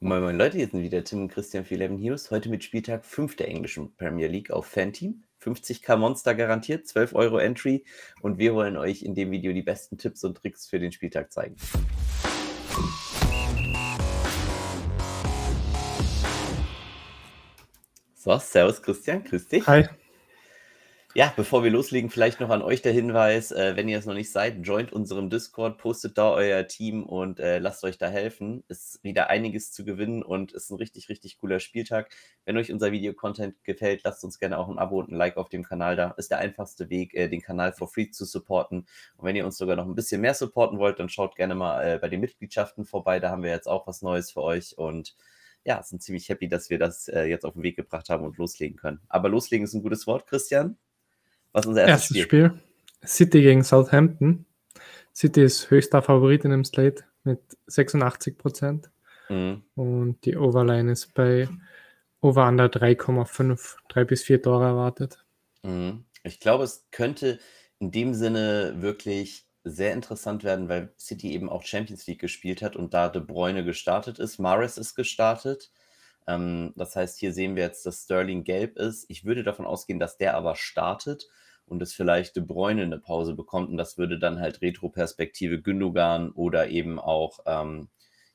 Moin Moin Leute, hier sind wieder Tim und Christian für 11 News. Heute mit Spieltag 5 der englischen Premier League auf Fanteam. 50k Monster garantiert, 12 Euro Entry und wir wollen euch in dem Video die besten Tipps und Tricks für den Spieltag zeigen. So, Servus Christian, grüß dich. Hi. Ja, bevor wir loslegen, vielleicht noch an euch der Hinweis, äh, wenn ihr es noch nicht seid, joint unserem Discord, postet da euer Team und äh, lasst euch da helfen. Ist wieder einiges zu gewinnen und ist ein richtig, richtig cooler Spieltag. Wenn euch unser Video-Content gefällt, lasst uns gerne auch ein Abo und ein Like auf dem Kanal da. Ist der einfachste Weg, äh, den Kanal for free zu supporten. Und wenn ihr uns sogar noch ein bisschen mehr supporten wollt, dann schaut gerne mal äh, bei den Mitgliedschaften vorbei. Da haben wir jetzt auch was Neues für euch und ja, sind ziemlich happy, dass wir das äh, jetzt auf den Weg gebracht haben und loslegen können. Aber loslegen ist ein gutes Wort, Christian. Was ist unser erstes, erstes Spiel? Spiel? City gegen Southampton. City ist höchster Favorit in dem Slate mit 86 Prozent. Mhm. Und die Overline ist bei Over Under 3,5, 3 bis 4 Tore erwartet. Mhm. Ich glaube, es könnte in dem Sinne wirklich sehr interessant werden, weil City eben auch Champions League gespielt hat und da De Bruyne gestartet ist. Mares ist gestartet. Ähm, das heißt, hier sehen wir jetzt, dass Sterling gelb ist. Ich würde davon ausgehen, dass der aber startet und es vielleicht De Bruyne eine Pause bekommt und das würde dann halt Retro-Perspektive Gündogan oder eben auch, ähm,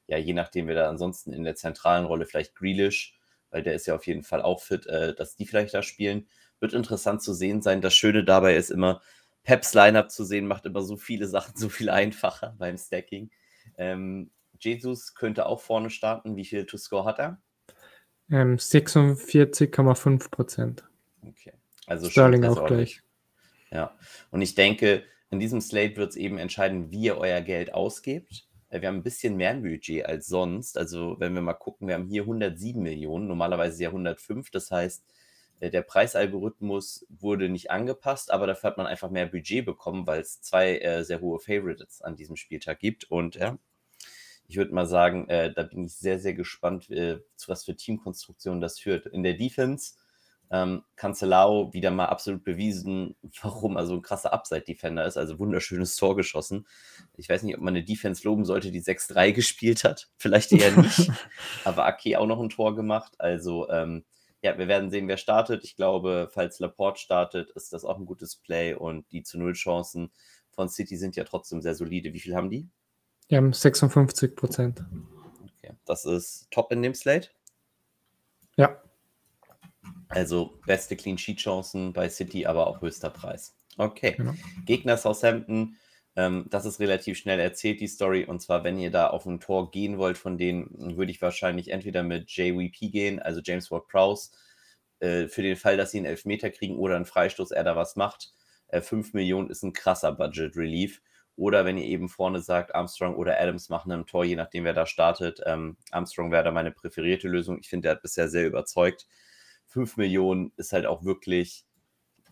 ja, je nachdem, wer da ansonsten in der zentralen Rolle, vielleicht Grealish, weil der ist ja auf jeden Fall auch fit, äh, dass die vielleicht da spielen. Wird interessant zu sehen sein. Das Schöne dabei ist immer, Peps Lineup zu sehen, macht immer so viele Sachen so viel einfacher beim Stacking. Ähm, Jesus könnte auch vorne starten. Wie viel To-Score hat er? Ähm, 46,5 Prozent. Okay. Also Sterling auch gleich. Ja, und ich denke, in diesem Slate wird es eben entscheiden, wie ihr euer Geld ausgebt. Wir haben ein bisschen mehr Budget als sonst. Also, wenn wir mal gucken, wir haben hier 107 Millionen, normalerweise ja 105. Das heißt, äh, der Preisalgorithmus wurde nicht angepasst, aber dafür hat man einfach mehr Budget bekommen, weil es zwei äh, sehr hohe Favorites an diesem Spieltag gibt. Und ja, ich würde mal sagen, äh, da bin ich sehr, sehr gespannt, äh, zu was für Teamkonstruktionen das führt. In der Defense ähm, Cancelao wieder mal absolut bewiesen, warum er so ein krasser Upside-Defender ist. Also wunderschönes Tor geschossen. Ich weiß nicht, ob man eine Defense loben sollte, die 6-3 gespielt hat. Vielleicht eher nicht. Aber Ake auch noch ein Tor gemacht. Also ähm, ja, wir werden sehen, wer startet. Ich glaube, falls Laporte startet, ist das auch ein gutes Play und die zu Null Chancen von City sind ja trotzdem sehr solide. Wie viel haben die? Die haben 56 Prozent. Okay. Das ist top in dem Slate? Ja. Also beste Clean Sheet Chancen bei City, aber auch höchster Preis. Okay. Genau. Gegner Southampton, ähm, das ist relativ schnell erzählt, die Story. Und zwar, wenn ihr da auf ein Tor gehen wollt, von denen würde ich wahrscheinlich entweder mit JWP gehen, also James Ward Prowse, äh, für den Fall, dass sie einen Elfmeter kriegen oder einen Freistoß, er da was macht. Äh, 5 Millionen ist ein krasser Budget Relief. Oder wenn ihr eben vorne sagt, Armstrong oder Adams machen ein Tor, je nachdem, wer da startet. Ähm, Armstrong wäre da meine präferierte Lösung. Ich finde, der hat bisher sehr überzeugt. 5 Millionen ist halt auch wirklich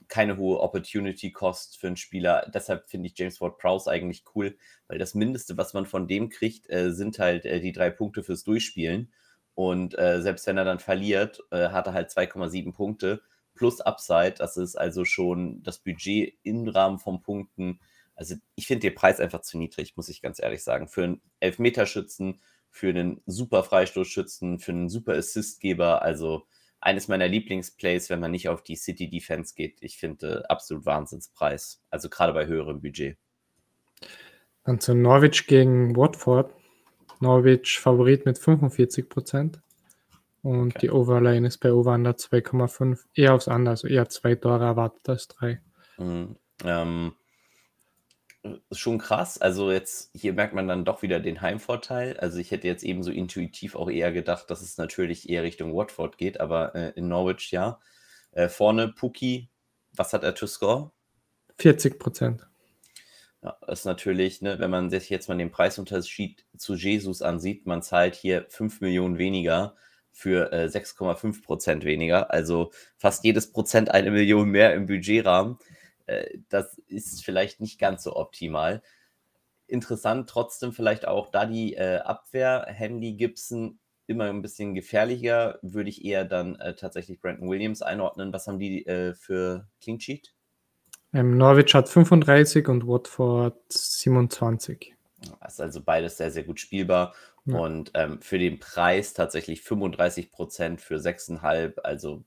keine hohe Opportunity Cost für einen Spieler. Deshalb finde ich James Ward Prowse eigentlich cool, weil das Mindeste, was man von dem kriegt, äh, sind halt äh, die drei Punkte fürs Durchspielen. Und äh, selbst wenn er dann verliert, äh, hat er halt 2,7 Punkte plus Upside. Das ist also schon das Budget im Rahmen von Punkten. Also ich finde den Preis einfach zu niedrig, muss ich ganz ehrlich sagen. Für einen Elfmeterschützen, für einen super Freistoßschützen, für einen super Assistgeber. Also eines meiner Lieblingsplays, wenn man nicht auf die City Defense geht. Ich finde äh, absolut Wahnsinnspreis. Also gerade bei höherem Budget. Dann zu Norwich gegen Watford. Norwich Favorit mit 45 Prozent. Und okay. die Overline ist bei Over 2,5. Eher aufs andere, also eher zwei Tore erwartet als drei. Mhm. Ähm, ist schon krass. Also jetzt hier merkt man dann doch wieder den Heimvorteil. Also ich hätte jetzt eben so intuitiv auch eher gedacht, dass es natürlich eher Richtung Watford geht, aber äh, in Norwich ja. Äh, vorne Puki, was hat er to score? 40 Prozent. Ja, das ist natürlich, ne, wenn man sich jetzt mal den Preisunterschied zu Jesus ansieht, man zahlt hier 5 Millionen weniger für äh, 6,5 Prozent weniger. Also fast jedes Prozent eine Million mehr im Budgetrahmen. Äh, das ist vielleicht nicht ganz so optimal. Interessant trotzdem vielleicht auch, da die äh, Abwehr, Handy Gibson immer ein bisschen gefährlicher, würde ich eher dann äh, tatsächlich Brandon Williams einordnen. Was haben die für Clean Sheet? Ähm, Norwich hat 35 und Watford 27. Das ist also beides sehr, sehr gut spielbar. Ja. Und ähm, für den Preis tatsächlich 35 Prozent für 6,5, also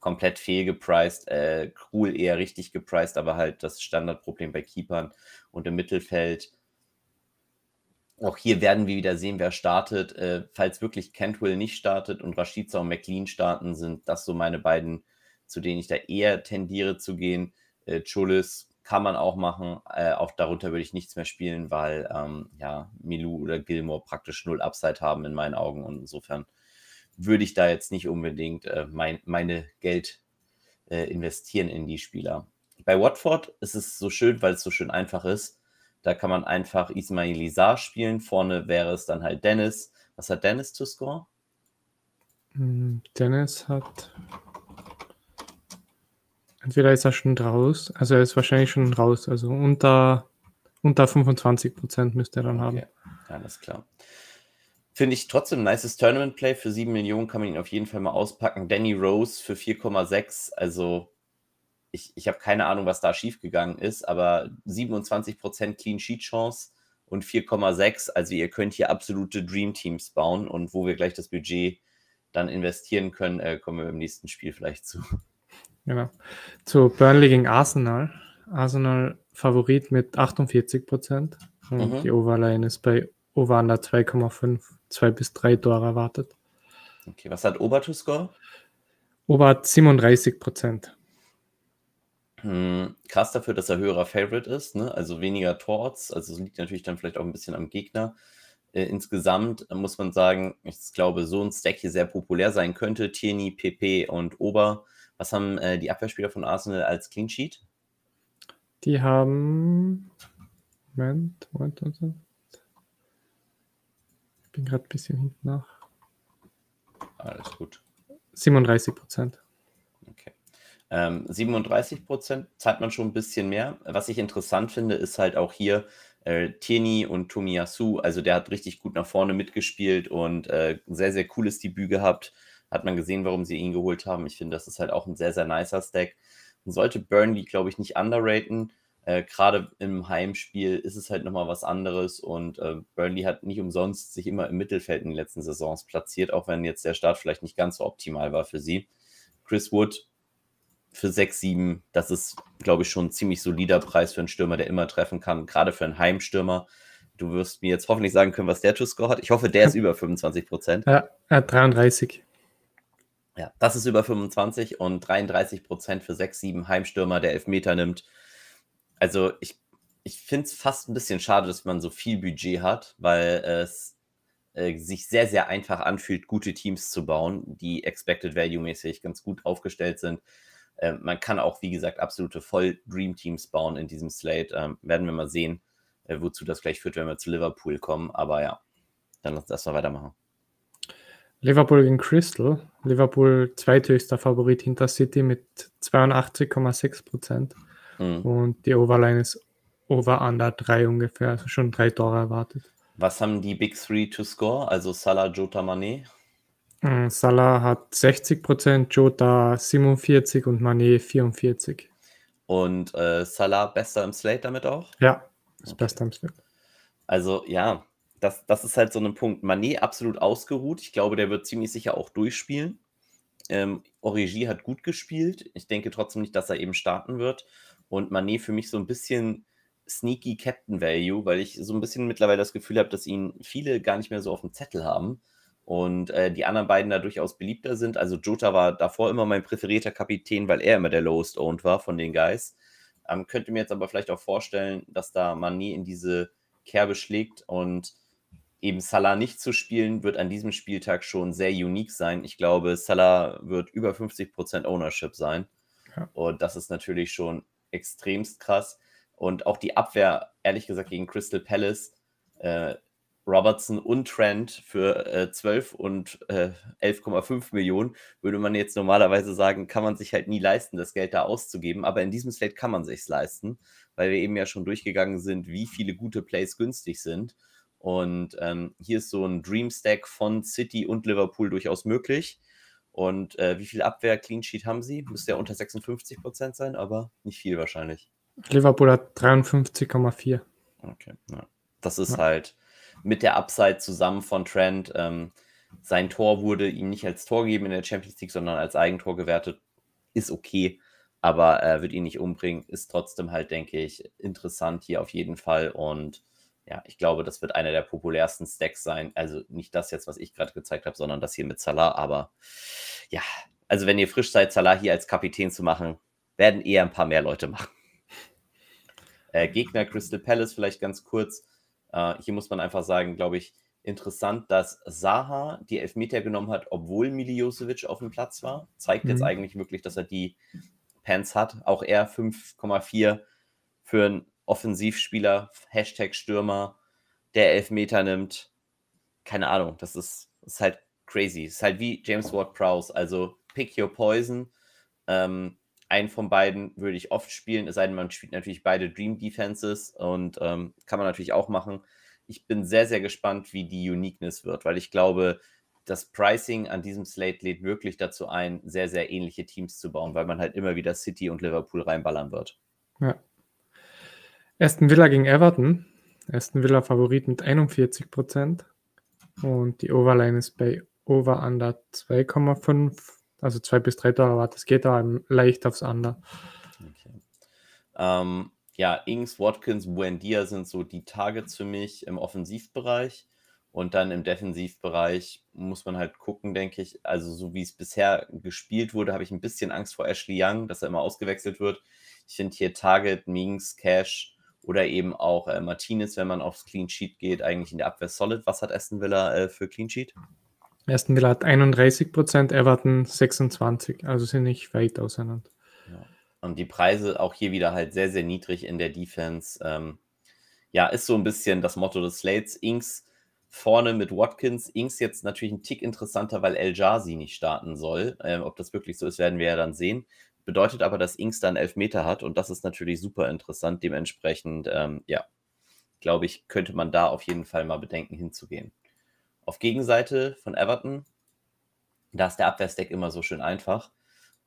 komplett fehlgepriced. Äh, Krul eher richtig gepriced, aber halt das Standardproblem bei Keepern und im Mittelfeld. Auch hier werden wir wieder sehen, wer startet. Äh, falls wirklich Cantwell nicht startet und Rashica und McLean starten, sind das so meine beiden, zu denen ich da eher tendiere zu gehen. Äh, Chulis kann man auch machen. Äh, auch darunter würde ich nichts mehr spielen, weil ähm, ja, Milou oder Gilmore praktisch null Upside haben in meinen Augen. Und insofern würde ich da jetzt nicht unbedingt äh, mein, meine Geld äh, investieren in die Spieler. Bei Watford ist es so schön, weil es so schön einfach ist. Da kann man einfach Ismail Izar spielen. Vorne wäre es dann halt Dennis. Was hat Dennis zu score? Hm, Dennis hat Entweder ist er schon raus, also er ist wahrscheinlich schon raus, also unter, unter 25 Prozent müsste er dann okay. haben. Alles klar. Finde ich trotzdem ein nices Tournament Play. Für 7 Millionen kann man ihn auf jeden Fall mal auspacken. Danny Rose für 4,6. Also, ich, ich habe keine Ahnung, was da schiefgegangen ist, aber 27% Clean Sheet Chance und 4,6. Also, ihr könnt hier absolute Dream Teams bauen und wo wir gleich das Budget dann investieren können, äh, kommen wir im nächsten Spiel vielleicht zu. Genau. Zu Burnley gegen Arsenal. Arsenal Favorit mit 48 Prozent. Und mhm. die Overline ist bei Over 2,5, 2 bis 3 Tore erwartet. Okay, was hat Ober to score? Ober hat 37 Prozent. Hm, krass dafür, dass er höherer Favorite ist, ne? also weniger Torts. Also es liegt natürlich dann vielleicht auch ein bisschen am Gegner. Äh, insgesamt muss man sagen, ich glaube, so ein Stack hier sehr populär sein könnte. Tierney, PP und Ober was haben äh, die Abwehrspieler von Arsenal als Clean Sheet? Die haben. Moment, Moment, Moment. Bin gerade ein bisschen hinten nach. Alles gut. 37 Prozent. Okay. Ähm, 37 Prozent zahlt man schon ein bisschen mehr. Was ich interessant finde, ist halt auch hier äh, Tierney und Tomiyasu. Also der hat richtig gut nach vorne mitgespielt und äh, sehr, sehr cooles Debüt gehabt hat man gesehen, warum sie ihn geholt haben. Ich finde, das ist halt auch ein sehr, sehr nicer Stack. Man sollte Burnley, glaube ich, nicht underraten. Äh, Gerade im Heimspiel ist es halt nochmal was anderes und äh, Burnley hat nicht umsonst sich immer im Mittelfeld in den letzten Saisons platziert, auch wenn jetzt der Start vielleicht nicht ganz so optimal war für sie. Chris Wood für 6, 7, das ist, glaube ich, schon ein ziemlich solider Preis für einen Stürmer, der immer treffen kann, gerade für einen Heimstürmer. Du wirst mir jetzt hoffentlich sagen können, was der To-Score hat. Ich hoffe, der ist über 25 Prozent. Ja, er hat 33. Ja, das ist über 25 und 33 Prozent für 6, 7 Heimstürmer, der Elfmeter nimmt. Also ich, ich finde es fast ein bisschen schade, dass man so viel Budget hat, weil es äh, sich sehr, sehr einfach anfühlt, gute Teams zu bauen, die Expected Value-mäßig ganz gut aufgestellt sind. Äh, man kann auch, wie gesagt, absolute Voll-Dream-Teams bauen in diesem Slate. Ähm, werden wir mal sehen, äh, wozu das gleich führt, wenn wir zu Liverpool kommen. Aber ja, dann lass das mal weitermachen. Liverpool gegen Crystal. Liverpool zweithöchster Favorit hinter City mit 82,6 Prozent. Mhm. Und die Overline ist over under 3 ungefähr, also schon drei Tore erwartet. Was haben die Big Three to score? Also Salah, Jota, Mané? Mhm, Salah hat 60 Prozent, Jota 47% und Mané 44. Und äh, Salah besser im Slate damit auch? Ja, ist okay. bester im Slate. Also ja, das, das ist halt so ein Punkt. Manet absolut ausgeruht. Ich glaube, der wird ziemlich sicher auch durchspielen. Ähm, Origi hat gut gespielt. Ich denke trotzdem nicht, dass er eben starten wird. Und Manet für mich so ein bisschen sneaky Captain Value, weil ich so ein bisschen mittlerweile das Gefühl habe, dass ihn viele gar nicht mehr so auf dem Zettel haben. Und äh, die anderen beiden da durchaus beliebter sind. Also Jota war davor immer mein präferierter Kapitän, weil er immer der lowest owned war von den Guys. Ähm, könnte mir jetzt aber vielleicht auch vorstellen, dass da Manet in diese Kerbe schlägt und eben Salah nicht zu spielen, wird an diesem Spieltag schon sehr unique sein. Ich glaube, Salah wird über 50% Ownership sein. Ja. Und das ist natürlich schon extremst krass. Und auch die Abwehr, ehrlich gesagt, gegen Crystal Palace, äh, Robertson und Trent für äh, 12 und äh, 11,5 Millionen, würde man jetzt normalerweise sagen, kann man sich halt nie leisten, das Geld da auszugeben. Aber in diesem Slate kann man sich leisten, weil wir eben ja schon durchgegangen sind, wie viele gute Plays günstig sind. Und ähm, hier ist so ein Dream Stack von City und Liverpool durchaus möglich. Und äh, wie viel Abwehr Clean Sheet haben sie? Müsste ja unter 56 Prozent sein, aber nicht viel wahrscheinlich. Liverpool hat 53,4. Okay, ja. Das ist ja. halt mit der Upside zusammen von Trent. Ähm, sein Tor wurde ihm nicht als Tor gegeben in der Champions League, sondern als Eigentor gewertet. Ist okay, aber äh, wird ihn nicht umbringen. Ist trotzdem halt, denke ich, interessant hier auf jeden Fall. Und ja, ich glaube, das wird einer der populärsten Stacks sein. Also nicht das jetzt, was ich gerade gezeigt habe, sondern das hier mit Salah. Aber ja, also wenn ihr frisch seid, Salah hier als Kapitän zu machen, werden eher ein paar mehr Leute machen. Äh, Gegner Crystal Palace vielleicht ganz kurz. Äh, hier muss man einfach sagen, glaube ich, interessant, dass Saha die Elfmeter genommen hat, obwohl Miliosevic auf dem Platz war. Zeigt mhm. jetzt eigentlich wirklich, dass er die Pants hat. Auch er 5,4 für einen Offensivspieler, Hashtag Stürmer, der Elfmeter nimmt. Keine Ahnung, das ist, ist halt crazy. Ist halt wie James Ward Prowse. Also pick your poison. Ähm, einen von beiden würde ich oft spielen, es sei denn, man spielt natürlich beide Dream Defenses und ähm, kann man natürlich auch machen. Ich bin sehr, sehr gespannt, wie die Uniqueness wird, weil ich glaube, das Pricing an diesem Slate lädt wirklich dazu ein, sehr, sehr ähnliche Teams zu bauen, weil man halt immer wieder City und Liverpool reinballern wird. Ja. Aston Villa gegen Everton. Aston Villa Favorit mit 41 Prozent. Und die Overline ist bei Over Under 2,5 also zwei bis drei Dollar das geht da leicht aufs Under. Okay. Ähm, ja, Ings, Watkins, Buendia sind so die Targets für mich im Offensivbereich. Und dann im Defensivbereich muss man halt gucken, denke ich. Also, so wie es bisher gespielt wurde, habe ich ein bisschen Angst vor Ashley Young, dass er immer ausgewechselt wird. Ich finde hier Target, Mings, Cash oder eben auch äh, Martinez, wenn man aufs Clean Sheet geht, eigentlich in der Abwehr solid. Was hat Aston Villa äh, für Clean Sheet? Aston Villa hat 31 Prozent, Everton 26, also sind nicht weit auseinander. Ja. Und die Preise auch hier wieder halt sehr, sehr niedrig in der Defense. Ähm, ja, ist so ein bisschen das Motto des Slates. Inks vorne mit Watkins. Inks jetzt natürlich ein Tick interessanter, weil El Jazi nicht starten soll. Ähm, ob das wirklich so ist, werden wir ja dann sehen. Bedeutet aber, dass Inks dann elf Meter hat und das ist natürlich super interessant. Dementsprechend, ähm, ja, glaube ich, könnte man da auf jeden Fall mal bedenken, hinzugehen. Auf Gegenseite von Everton, da ist der Abwehrstack immer so schön einfach.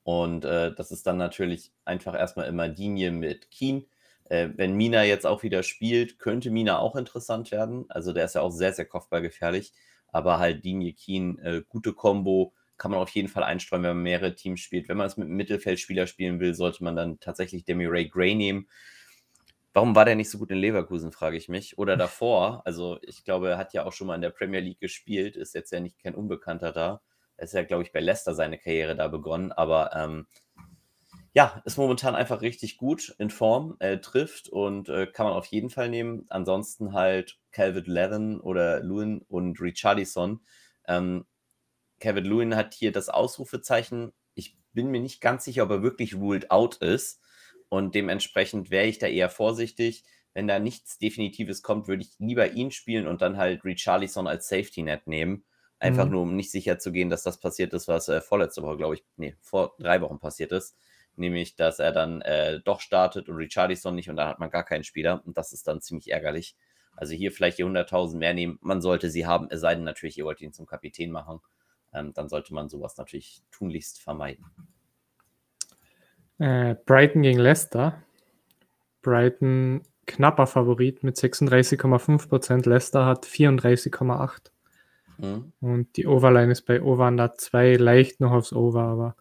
Und äh, das ist dann natürlich einfach erstmal immer Linie mit Keen. Äh, wenn Mina jetzt auch wieder spielt, könnte Mina auch interessant werden. Also der ist ja auch sehr, sehr kopfballgefährlich. Aber halt Linie Keen, äh, gute Combo, kann man auf jeden Fall einstreuen, wenn man mehrere Teams spielt. Wenn man es mit einem Mittelfeldspieler spielen will, sollte man dann tatsächlich Demi Ray Gray nehmen. Warum war der nicht so gut in Leverkusen, frage ich mich. Oder davor, also ich glaube, er hat ja auch schon mal in der Premier League gespielt, ist jetzt ja nicht kein Unbekannter da. Er ist ja, glaube ich, bei Leicester seine Karriere da begonnen, aber ähm, ja, ist momentan einfach richtig gut in Form, äh, trifft und äh, kann man auf jeden Fall nehmen. Ansonsten halt Calvin Levin oder Lewin und Richarlison. Ähm, Calvin Lewin hat hier das Ausrufezeichen. Ich bin mir nicht ganz sicher, ob er wirklich ruled out ist. Und dementsprechend wäre ich da eher vorsichtig. Wenn da nichts Definitives kommt, würde ich lieber ihn spielen und dann halt Richarlison als Safety Net nehmen. Einfach mhm. nur, um nicht sicher zu gehen, dass das passiert ist, was äh, vorletzte Woche, glaube ich, nee, vor drei Wochen passiert ist. Nämlich, dass er dann äh, doch startet und Richarlison nicht und dann hat man gar keinen Spieler. Und das ist dann ziemlich ärgerlich. Also hier vielleicht die 100.000 mehr nehmen. Man sollte sie haben, es sei denn natürlich, ihr wollt ihn zum Kapitän machen. Ähm, dann sollte man sowas natürlich tunlichst vermeiden. Äh, Brighton gegen Leicester. Brighton knapper Favorit mit 36,5%. Leicester hat 34,8%. Mhm. Und die Overline ist bei Over Under 2 leicht noch aufs Over, aber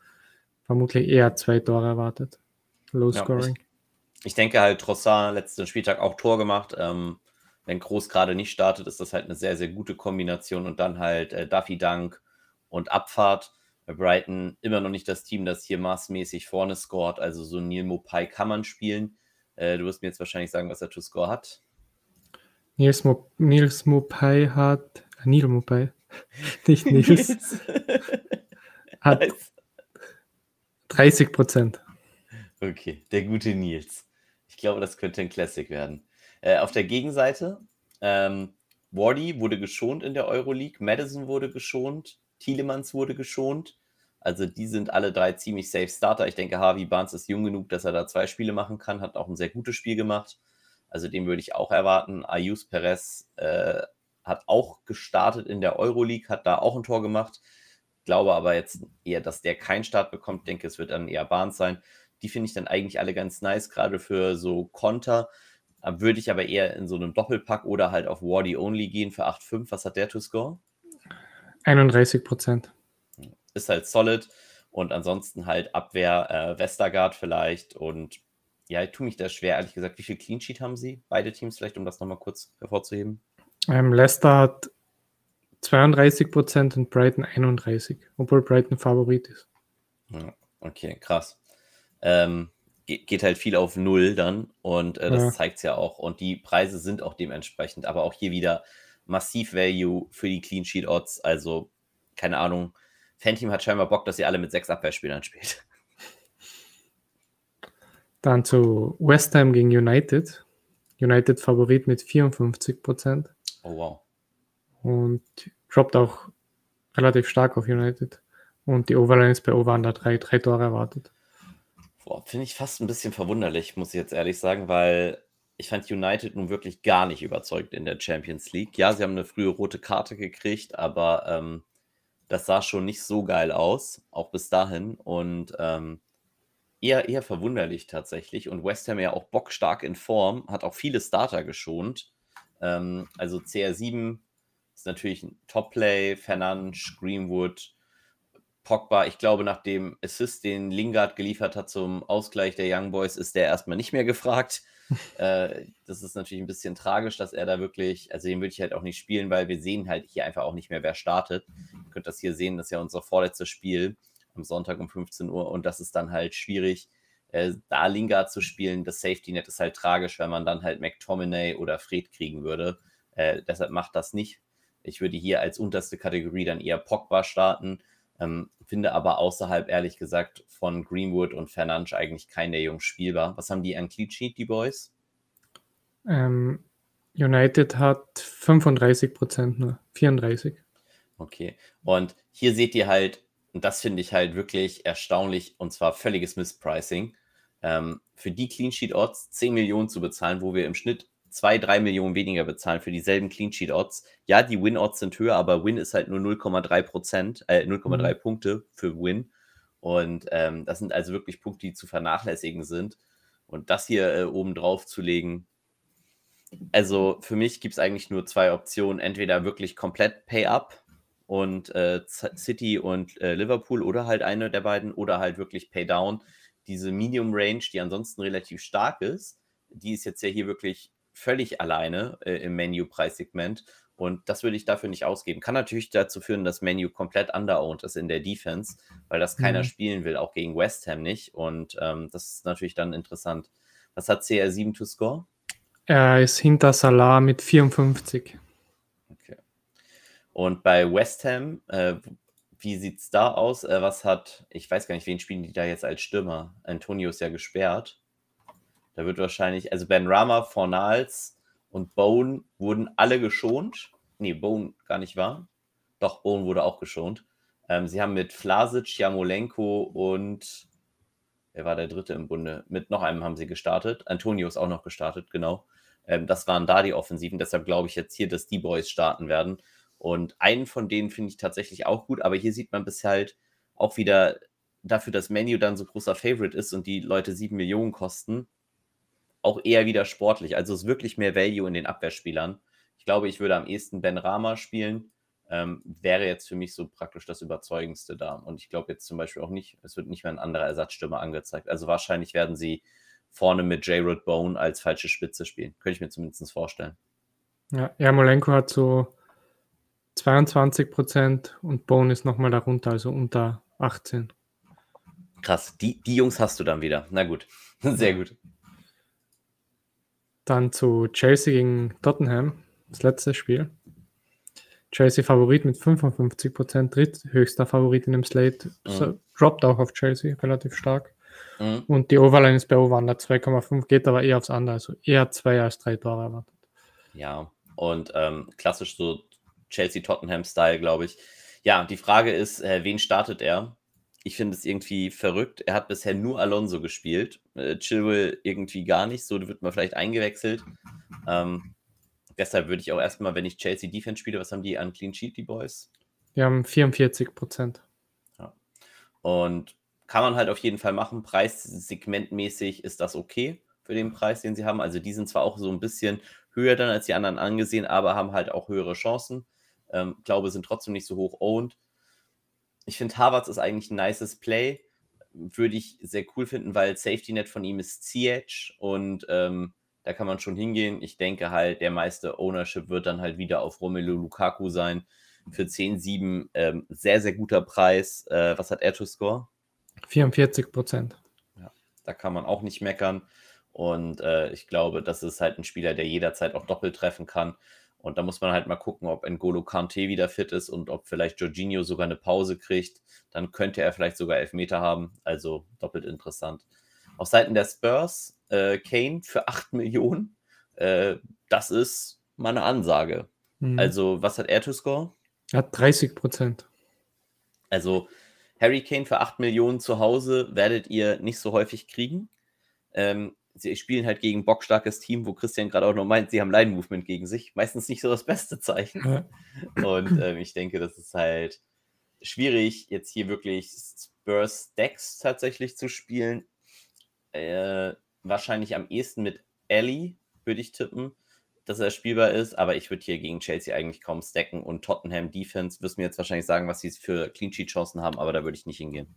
vermutlich eher zwei Tore erwartet. Low Scoring. Ja, ich, ich, denke halt, Trossard letzten Spieltag auch Tor gemacht. Ähm, wenn Groß gerade nicht startet, ist das halt eine sehr, sehr gute Kombination und dann halt äh, Duffy Dank und Abfahrt bei Brighton immer noch nicht das Team, das hier maßmäßig vorne scoret. Also so Neil Mopai kann man spielen. Äh, du wirst mir jetzt wahrscheinlich sagen, was er to score hat. Nils, Mo Nils Mopai hat. Äh, Neil Mopai. Nicht Nils. hat 30 Prozent. Okay, der gute Nils. Ich glaube, das könnte ein Classic werden. Äh, auf der Gegenseite, ähm, Wardy wurde geschont in der Euroleague, Madison wurde geschont, Tielemans wurde geschont. Also die sind alle drei ziemlich safe Starter. Ich denke, Harvey Barnes ist jung genug, dass er da zwei Spiele machen kann, hat auch ein sehr gutes Spiel gemacht. Also den würde ich auch erwarten. Ayus Perez äh, hat auch gestartet in der Euroleague, hat da auch ein Tor gemacht. Glaube aber jetzt eher, dass der keinen Start bekommt. Denke, es wird dann eher Barnes sein. Die finde ich dann eigentlich alle ganz nice, gerade für so Konter. würde ich aber eher in so einem Doppelpack oder halt auf Wardy Only gehen für 8,5. Was hat der to score? 31 Prozent. Ist halt solid. Und ansonsten halt Abwehr, äh, Westergaard vielleicht. Und ja, ich tue mich da schwer, ehrlich gesagt. Wie viel Clean Sheet haben sie? Beide Teams vielleicht, um das nochmal kurz hervorzuheben. Ähm, Leicester hat 32 Prozent und Brighton 31, obwohl Brighton Favorit ist. Okay, krass. Ähm, geht halt viel auf Null dann und äh, das ja. zeigt es ja auch. Und die Preise sind auch dementsprechend, aber auch hier wieder massiv Value für die Clean Sheet Odds. Also, keine Ahnung. Fanteam hat scheinbar Bock, dass ihr alle mit sechs Abwehrspielern spielt. Dann zu West Ham gegen United. United Favorit mit 54 Prozent. Oh wow. Und droppt auch relativ stark auf United. Und die Overline ist bei Over Under 3, drei Tore erwartet. Finde ich fast ein bisschen verwunderlich, muss ich jetzt ehrlich sagen, weil ich fand United nun wirklich gar nicht überzeugt in der Champions League. Ja, sie haben eine frühe rote Karte gekriegt, aber ähm, das sah schon nicht so geil aus, auch bis dahin. Und ähm, eher, eher verwunderlich tatsächlich. Und West Ham ja auch bockstark in Form, hat auch viele Starter geschont. Ähm, also CR7 ist natürlich ein Top-Play, Fernandes, Greenwood, Pogba, ich glaube, nach dem Assist, den Lingard geliefert hat zum Ausgleich der Young Boys, ist der erstmal nicht mehr gefragt. äh, das ist natürlich ein bisschen tragisch, dass er da wirklich, also den würde ich halt auch nicht spielen, weil wir sehen halt hier einfach auch nicht mehr, wer startet. Ihr könnt das hier sehen, das ist ja unser vorletztes Spiel am Sonntag um 15 Uhr und das ist dann halt schwierig, äh, da Lingard zu spielen. Das Safety Net ist halt tragisch, wenn man dann halt McTominay oder Fred kriegen würde. Äh, deshalb macht das nicht. Ich würde hier als unterste Kategorie dann eher Pogba starten ähm, finde aber außerhalb, ehrlich gesagt, von Greenwood und Fernandes eigentlich keinen der Jungs spielbar. Was haben die an Clean Sheet, die Boys? Ähm, United hat 35 Prozent nur, 34. Okay. Und hier seht ihr halt, und das finde ich halt wirklich erstaunlich, und zwar völliges Misspricing, ähm, für die Clean Sheet Odds 10 Millionen zu bezahlen, wo wir im Schnitt zwei, drei Millionen weniger bezahlen für dieselben Clean Sheet Odds. Ja, die Win Odds sind höher, aber Win ist halt nur 0,3 Prozent, äh, 0,3 mhm. Punkte für Win. Und ähm, das sind also wirklich Punkte, die zu vernachlässigen sind. Und das hier äh, oben drauf zu legen, also für mich gibt es eigentlich nur zwei Optionen. Entweder wirklich komplett Pay-Up und äh, City und äh, Liverpool oder halt eine der beiden oder halt wirklich Pay-Down. Diese Medium Range, die ansonsten relativ stark ist, die ist jetzt ja hier wirklich völlig alleine äh, im Menu-Preissegment. Und das würde ich dafür nicht ausgeben. Kann natürlich dazu führen, dass Menu komplett underowned ist in der Defense, weil das keiner mhm. spielen will, auch gegen West Ham nicht. Und ähm, das ist natürlich dann interessant. Was hat CR7 to score? Er ist hinter Salah mit 54. Okay. Und bei West Ham, äh, wie sieht es da aus? Äh, was hat, ich weiß gar nicht, wen spielen die da jetzt als Stürmer? Antonio ist ja gesperrt. Da wird wahrscheinlich, also Ben Rama, Fornals und Bone wurden alle geschont. Nee, Bone gar nicht wahr. Doch, Bone wurde auch geschont. Ähm, sie haben mit Flasic, Jamolenko und wer war der dritte im Bunde? Mit noch einem haben sie gestartet. Antonio ist auch noch gestartet, genau. Ähm, das waren da die Offensiven. Deshalb glaube ich jetzt hier, dass die Boys starten werden. Und einen von denen finde ich tatsächlich auch gut. Aber hier sieht man bisher halt auch wieder dafür, dass Menu dann so großer Favorite ist und die Leute sieben Millionen kosten, auch eher wieder sportlich. Also es ist wirklich mehr Value in den Abwehrspielern. Ich glaube, ich würde am ehesten Ben Rama spielen. Ähm, wäre jetzt für mich so praktisch das Überzeugendste da. Und ich glaube jetzt zum Beispiel auch nicht, es wird nicht mehr ein anderer Ersatzstürmer angezeigt. Also wahrscheinlich werden sie vorne mit J-Rod Bone als falsche Spitze spielen. Könnte ich mir zumindest vorstellen. Ja, Jarmolenko hat so 22 Prozent und Bone ist nochmal darunter, also unter 18. Krass, die, die Jungs hast du dann wieder. Na gut, sehr gut. Dann zu Chelsea gegen Tottenham, das letzte Spiel. Chelsea Favorit mit 55 Prozent, dritthöchster Favorit in dem Slate. Mhm. droppt auch auf Chelsea relativ stark. Mhm. Und die Overline ist bei Over 2,5, geht aber eher aufs andere, also eher zwei als drei Tore erwartet. Ja, und ähm, klassisch so Chelsea-Tottenham-Style, glaube ich. Ja, die Frage ist, äh, wen startet er? Ich finde es irgendwie verrückt. Er hat bisher nur Alonso gespielt. Äh, Chilwell irgendwie gar nicht. So wird man vielleicht eingewechselt. Ähm, deshalb würde ich auch erstmal, wenn ich Chelsea Defense spiele, was haben die an Clean Sheet, die Boys? Die haben 44 Prozent. Ja. Und kann man halt auf jeden Fall machen. Preissegmentmäßig ist das okay. für den Preis, den sie haben. Also die sind zwar auch so ein bisschen höher dann als die anderen angesehen, aber haben halt auch höhere Chancen. Ähm, glaube, sind trotzdem nicht so hoch owned. Ich finde, Harvards ist eigentlich ein nices Play. Würde ich sehr cool finden, weil Safety Net von ihm ist Ziyech und ähm, da kann man schon hingehen. Ich denke halt, der meiste Ownership wird dann halt wieder auf Romelu Lukaku sein. Für 10,7 ähm, sehr, sehr guter Preis. Äh, was hat er to score? 44 Prozent. Ja, da kann man auch nicht meckern. Und äh, ich glaube, das ist halt ein Spieler, der jederzeit auch doppelt treffen kann. Und da muss man halt mal gucken, ob N'Golo Kante wieder fit ist und ob vielleicht Jorginho sogar eine Pause kriegt. Dann könnte er vielleicht sogar Elfmeter haben. Also doppelt interessant. Auf Seiten der Spurs, äh, Kane für 8 Millionen. Äh, das ist mal eine Ansage. Mhm. Also, was hat er to score? Er hat 30 Prozent. Also, Harry Kane für 8 Millionen zu Hause werdet ihr nicht so häufig kriegen. Ähm, sie spielen halt gegen ein bockstarkes Team, wo Christian gerade auch noch meint, sie haben Line-Movement gegen sich. Meistens nicht so das beste Zeichen. Ja. Und ähm, ich denke, das ist halt schwierig, jetzt hier wirklich Spurs Decks tatsächlich zu spielen. Äh, wahrscheinlich am ehesten mit Ellie, würde ich tippen, dass er spielbar ist. Aber ich würde hier gegen Chelsea eigentlich kaum stacken. Und Tottenham Defense wirst mir jetzt wahrscheinlich sagen, was sie für Clean Sheet Chancen haben, aber da würde ich nicht hingehen.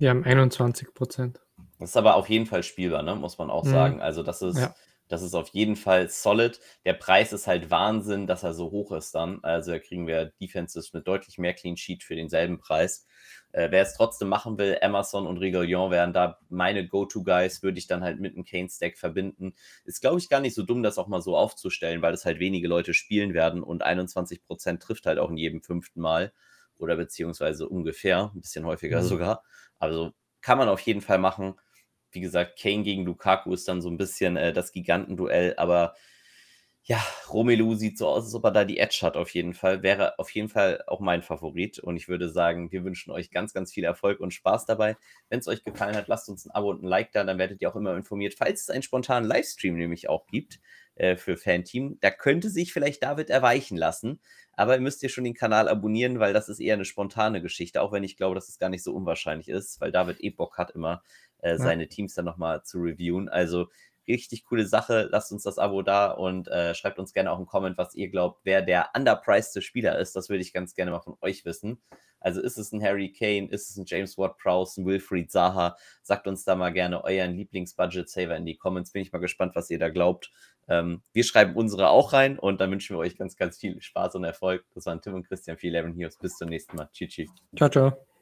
Die haben 21 Prozent. Das ist aber auf jeden Fall spielbar, ne? muss man auch mhm. sagen. Also das ist, ja. das ist auf jeden Fall solid. Der Preis ist halt Wahnsinn, dass er so hoch ist dann. Also da kriegen wir Defenses mit deutlich mehr Clean Sheet für denselben Preis. Äh, wer es trotzdem machen will, Amazon und Regalion wären da meine Go-To-Guys, würde ich dann halt mit einem Kane-Stack verbinden. Ist, glaube ich, gar nicht so dumm, das auch mal so aufzustellen, weil es halt wenige Leute spielen werden und 21% trifft halt auch in jedem fünften Mal oder beziehungsweise ungefähr, ein bisschen häufiger mhm. sogar. Also kann man auf jeden Fall machen. Wie gesagt, Kane gegen Lukaku ist dann so ein bisschen äh, das Gigantenduell, aber ja, Romelu sieht so aus, als ob er da die Edge hat, auf jeden Fall. Wäre auf jeden Fall auch mein Favorit. Und ich würde sagen, wir wünschen euch ganz, ganz viel Erfolg und Spaß dabei. Wenn es euch gefallen hat, lasst uns ein Abo und ein Like da, dann werdet ihr auch immer informiert, falls es einen spontanen Livestream nämlich auch gibt äh, für Fanteam. Da könnte sich vielleicht David erweichen lassen. Aber ihr müsst ihr schon den Kanal abonnieren, weil das ist eher eine spontane Geschichte, auch wenn ich glaube, dass es gar nicht so unwahrscheinlich ist, weil David eh Bock hat, immer äh, seine ja. Teams dann nochmal zu reviewen. Also richtig coole Sache. Lasst uns das Abo da und äh, schreibt uns gerne auch einen Comment, was ihr glaubt, wer der underpriced Spieler ist. Das würde ich ganz gerne mal von euch wissen. Also ist es ein Harry Kane, ist es ein James Ward-Prowse, ein Wilfried Zaha? Sagt uns da mal gerne euren Lieblings-Budget-Saver in die Comments. Bin ich mal gespannt, was ihr da glaubt. Ähm, wir schreiben unsere auch rein und dann wünschen wir euch ganz, ganz viel Spaß und Erfolg. Das waren Tim und Christian für 11 Heroes. Bis zum nächsten Mal. Tschüss. Ciao, ciao.